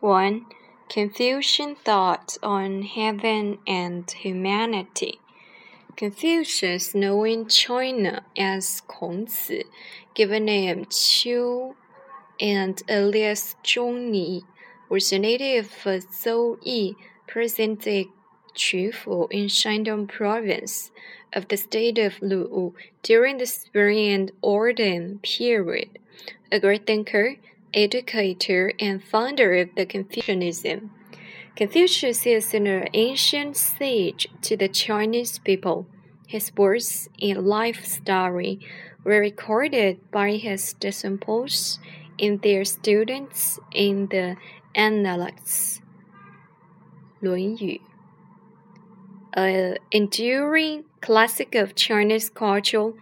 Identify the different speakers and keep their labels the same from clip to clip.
Speaker 1: 1. Confucian thought on heaven and humanity. Confucius, knowing China as Kongzi, given name Qiu, and alias Zhongni, was a native of Zhouyi, present-day Qufu in Shandong province of the state of Lu during the Spring and Autumn period. A great thinker, educator and founder of the Confucianism. Confucius is an ancient sage to the Chinese people. His words and life story were recorded by his disciples and their students in the Analects. 论语 An enduring classic of Chinese culture,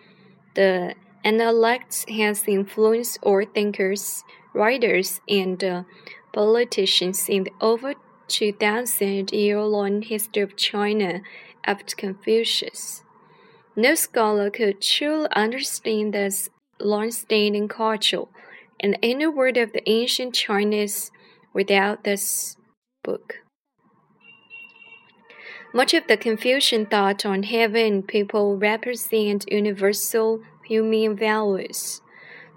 Speaker 1: the Analects has influenced all thinkers writers and uh, politicians in the over 2,000 year long history of China after Confucius. No scholar could truly understand this long standing culture and any word of the ancient Chinese without this book. Much of the Confucian thought on heaven people represent universal human values.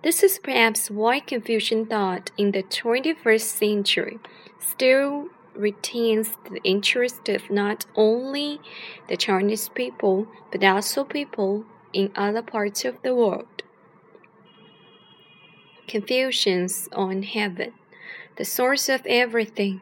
Speaker 1: This is perhaps why Confucian thought in the 21st century still retains the interest of not only the Chinese people but also people in other parts of the world. Confucians on heaven, the source of everything.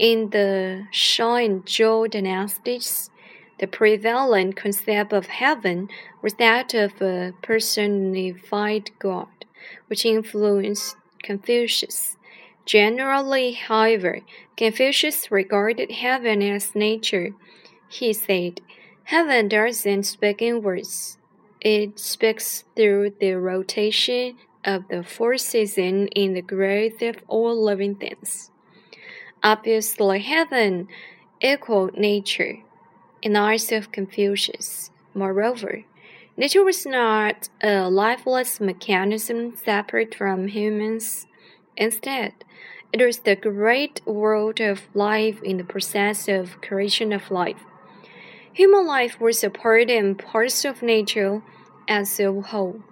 Speaker 1: In the Shang and Zhou dynasties, the prevalent concept of heaven was that of a personified God, which influenced Confucius. Generally, however, Confucius regarded heaven as nature. He said, Heaven doesn't speak in words, it speaks through the rotation of the four seasons in the growth of all living things. Obviously, heaven equaled nature in the eyes of Confucius. Moreover, nature was not a lifeless mechanism separate from humans. Instead, it was the great world of life in the process of creation of life. Human life was a part and parcel of nature as a whole.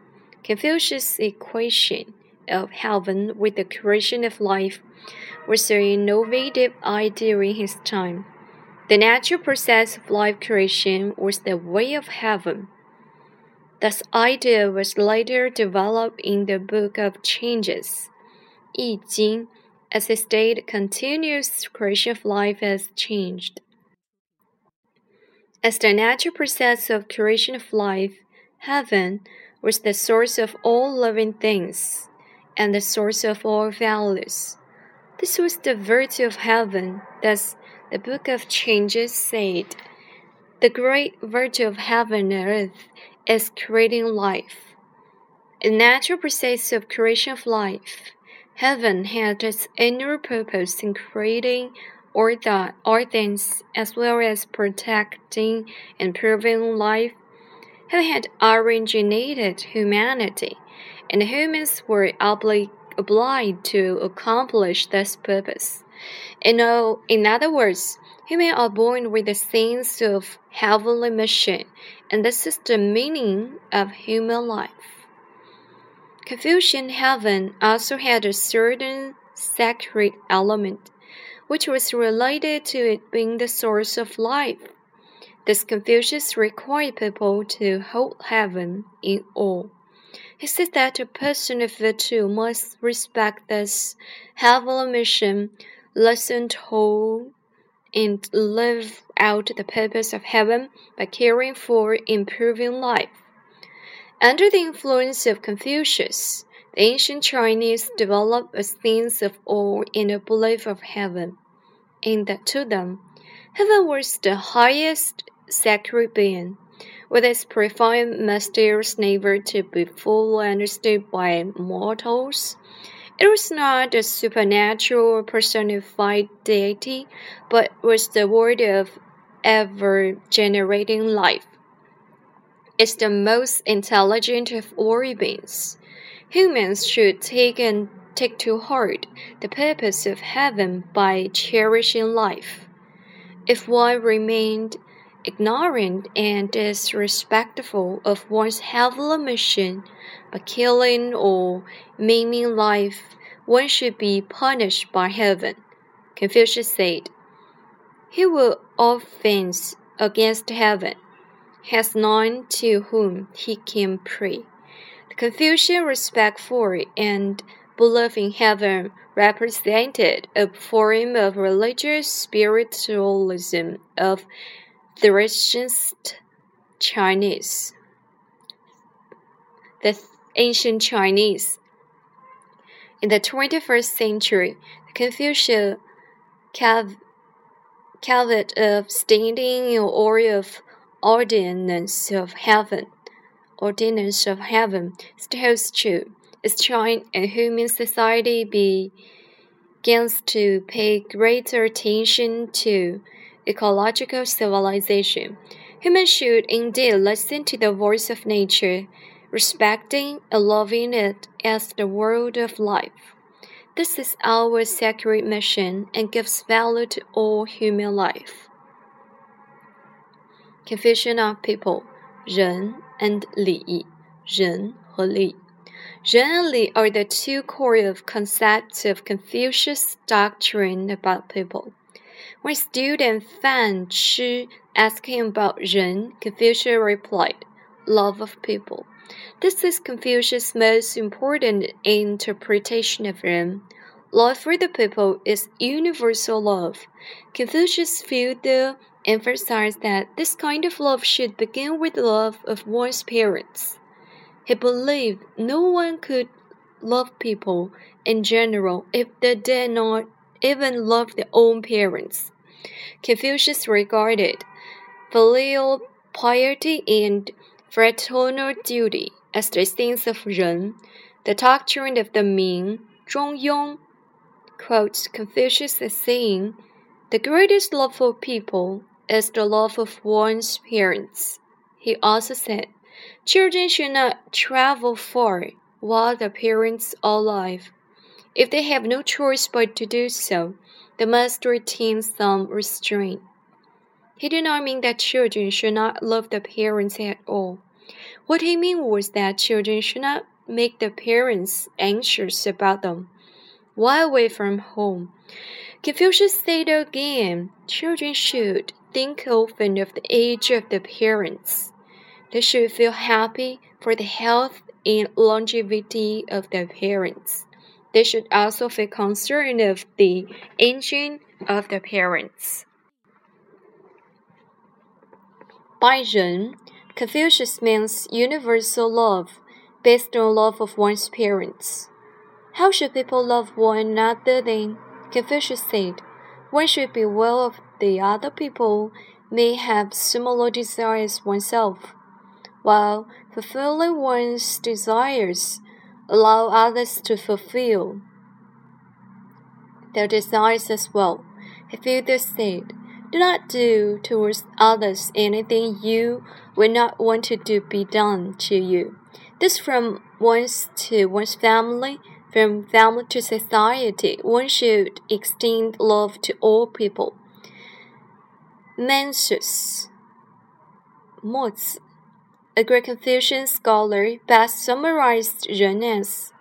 Speaker 1: Confucius' equation of heaven with the creation of life was an innovative idea in his time. The natural process of life creation was the way of heaven. This idea was later developed in the Book of Changes, Yi Jing, as the state continuous creation of life has changed. As the natural process of creation of life, heaven was the source of all living things and the source of all values. This was the virtue of heaven, thus the Book of Changes said, The great virtue of heaven and earth is creating life. A natural process of creation of life, heaven had its inner purpose in creating all, that, all things as well as protecting and improving life. Heaven had originated humanity, and humans were obli obliged to accomplish this purpose. You know, in other words, humans are born with a sense of heavenly mission, and this is the meaning of human life. Confucian heaven also had a certain sacred element, which was related to it being the source of life. This Confucius required people to hold heaven in awe. He said that a person of virtue must respect this heavenly mission listen to and live out the purpose of heaven by caring for improving life. Under the influence of Confucius, the ancient Chinese developed a sense of awe and a belief of heaven, and that to them, heaven was the highest sacred being, with its profound mysterious never to be fully understood by mortals it was not a supernatural personified deity, but was the word of ever generating life. It's the most intelligent of all beings. Humans should take and take to heart the purpose of heaven by cherishing life. If one remained ignorant and disrespectful of one's heavenly mission by killing or maiming life, one should be punished by heaven. Confucius said, He who offends against heaven, has none to whom he can pray. The Confucian respect for and belief in heaven represented a form of religious spiritualism of the richest Chinese. The ancient Chinese. In the 21st century, Confucius covet of standing in awe of ordinance of heaven, ordinance of heaven still holds true. As China and human society begins to pay greater attention to ecological civilization. Humans should indeed listen to the voice of nature, respecting and loving it as the world of life. This is our sacred mission and gives value to all human life. Confucian of people, 人 and 礼，人和礼。Generally, are the two core of concepts of Confucius' doctrine about people. When student Fan Chi asked him about Ren, Confucius replied, love of people. This is Confucius' most important interpretation of Ren. Love for the people is universal love. Confucius further emphasized that this kind of love should begin with the love of one's parents. He believed no one could love people in general if they did not even love their own parents. Confucius regarded filial piety and fraternal duty as the things of Ren, the doctrine of the Mean, Zhongyong, quotes Confucius as saying, The greatest love for people is the love of one's parents. He also said, Children should not travel far while the parents are alive. If they have no choice but to do so, they must retain some restraint. He did not mean that children should not love the parents at all. What he meant was that children should not make the parents anxious about them while away from home. Confucius said again, children should think often of the age of the parents. They should feel happy for the health and longevity of their parents. They should also feel concerned of the aging of their parents. By Ren, Confucius means universal love based on love of one's parents. How should people love one another then? Confucius said, one should be well of the other people may have similar desires oneself, while fulfilling one's desires allow others to fulfill their desires as well. He further said, do not do towards others anything you would not want to do be done to you. This from one's to one's family, from family to society, one should extend love to all people. Mencius Mengzi, a great Confucian scholar, best summarized Ren as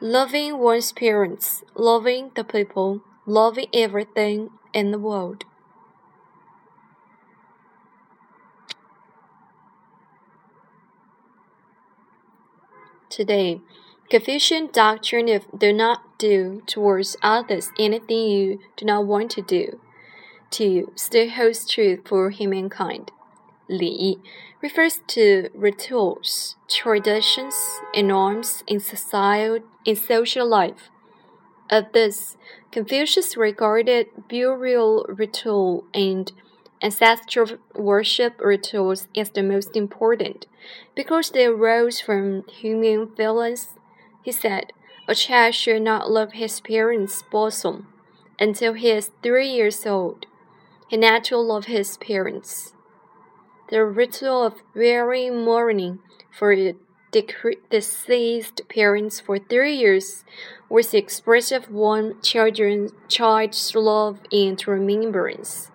Speaker 1: loving one's parents, loving the people, loving everything in the world. Today, Confucian doctrine of do not do towards others anything you do not want to do to still holds true for humankind. Li refers to rituals, traditions, and norms in society in social life. Of this, Confucius regarded burial ritual and ancestral worship rituals as the most important because they arose from human feelings he said, A child should not leave his parents' bosom until he is three years old. He naturally loved his parents. The ritual of wearing mourning for deceased parents for three years was the expression of one children's child's love and remembrance.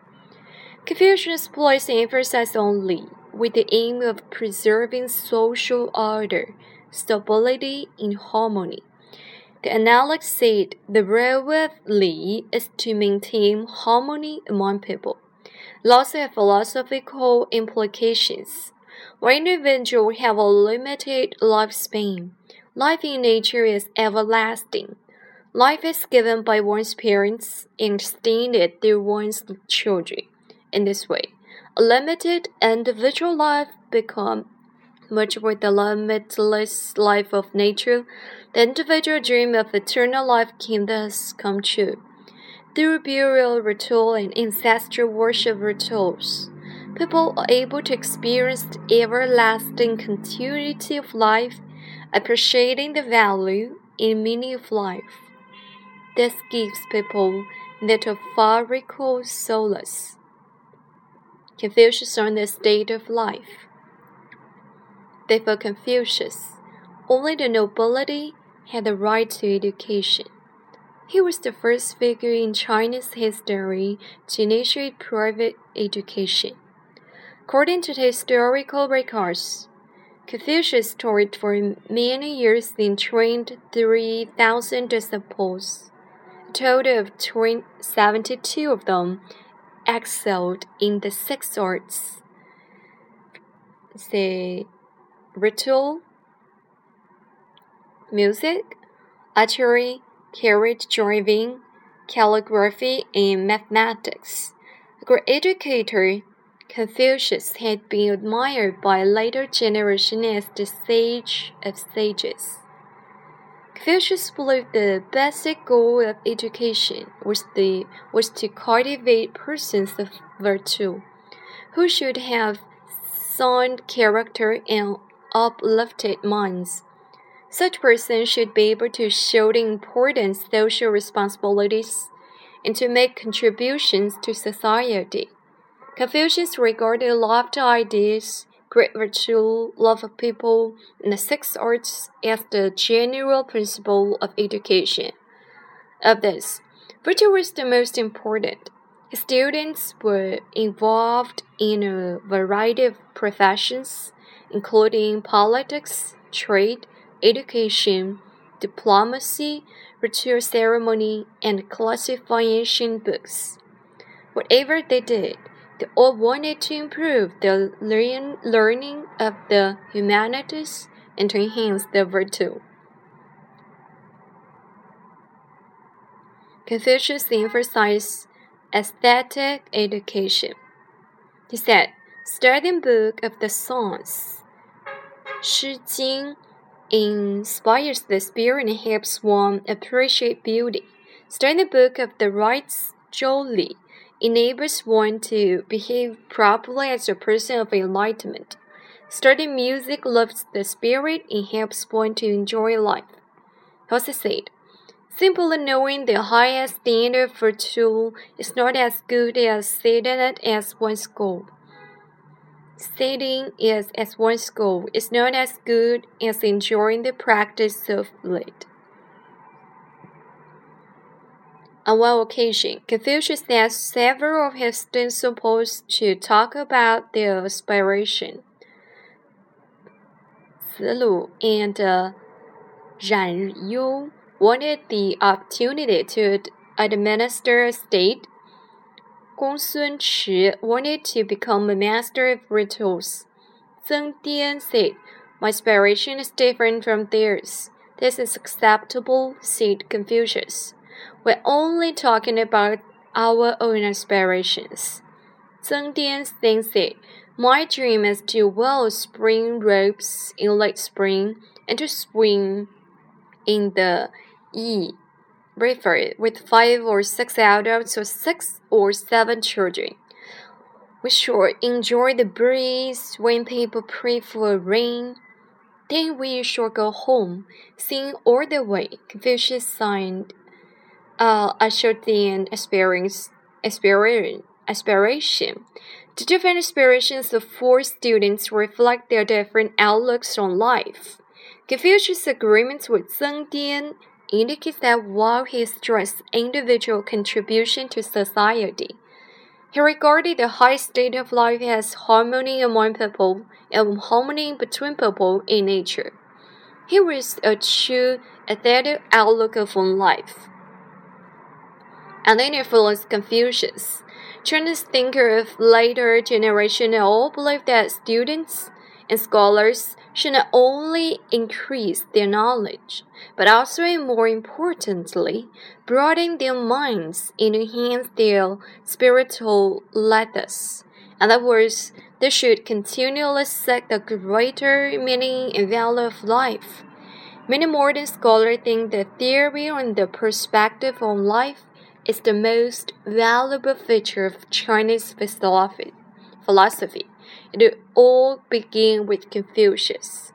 Speaker 1: Confucius placed emphasis on Li with the aim of preserving social order, stability, and harmony. The analect said the role of Li is to maintain harmony among people. Laws have philosophical implications. When individuals have a limited lifespan, life in nature is everlasting. Life is given by one's parents and extended through one's children. In this way, a limited individual life becomes much with the limitless life of nature, the individual dream of eternal life can thus come true. Through burial ritual and ancestral worship rituals, people are able to experience the everlasting continuity of life, appreciating the value and meaning of life. This gives people metaphorical solace. Confucius on the state of life. Before Confucius, only the nobility had the right to education. He was the first figure in Chinese history to initiate private education. According to historical records, Confucius taught for many years and trained 3,000 disciples. A total of 72 of them excelled in the six arts. Say, ritual, music, archery, carriage driving, calligraphy, and mathematics. A great educator, Confucius had been admired by a later generation as the sage of sages. Confucius believed the basic goal of education was, the, was to cultivate persons of virtue, who should have sound character and uplifted minds. Such persons should be able to show the important social responsibilities and to make contributions to society. Confucius regarded lofty ideas, great virtue, love of people, and the six arts as the general principle of education. Of this, virtue was the most important. His students were involved in a variety of professions including politics, trade, education, diplomacy, ritual ceremony, and classification books. Whatever they did, they all wanted to improve the learn learning of the humanities and to enhance their virtue. Confucius emphasized aesthetic education. He said, Studying book of the songs 诗经 inspires the spirit and helps one appreciate beauty. Studying the book of the rites, Li, enables one to behave properly as a person of enlightenment. Studying music lifts the spirit and helps one to enjoy life. Also said, simply knowing the highest standard for tool is not as good as setting it as one's goal. Sitting is as one's goal is not as good as enjoying the practice of it. On one occasion, Confucius asked several of his disciples to talk about their aspiration. Zilu and uh, Ran Yu wanted the opportunity to administer a state Gong Sun Chi wanted to become a master of rituals. Zeng Dian said, My aspiration is different from theirs. This is acceptable, said Confucius. We're only talking about our own aspirations. Zeng Dian then said, My dream is to wear spring robes in late spring and to swim in the Yi river with five or six adults or six or seven children. We should enjoy the breeze when people pray for rain. Then we should go home, sing all the way. Confucius signed uh, assured the experience, aspiration, aspiration. The different aspirations of four students reflect their different outlooks on life. Confucius' agreement with Zeng Dian indicates that while he stressed individual contribution to society, he regarded the high state of life as harmony among people and harmony between people in nature. He was a true aesthetic outlook on life. And then influenced Confucius. Chinese thinkers of later generation all believed that students and scholars should not only increase their knowledge, but also, and more importantly, broaden their minds and enhance their spiritual lettuce. In other words, they should continually seek the greater meaning and value of life. Many modern scholars think the theory and the perspective on life is the most valuable feature of Chinese philosophy. philosophy. It all began with Confucius.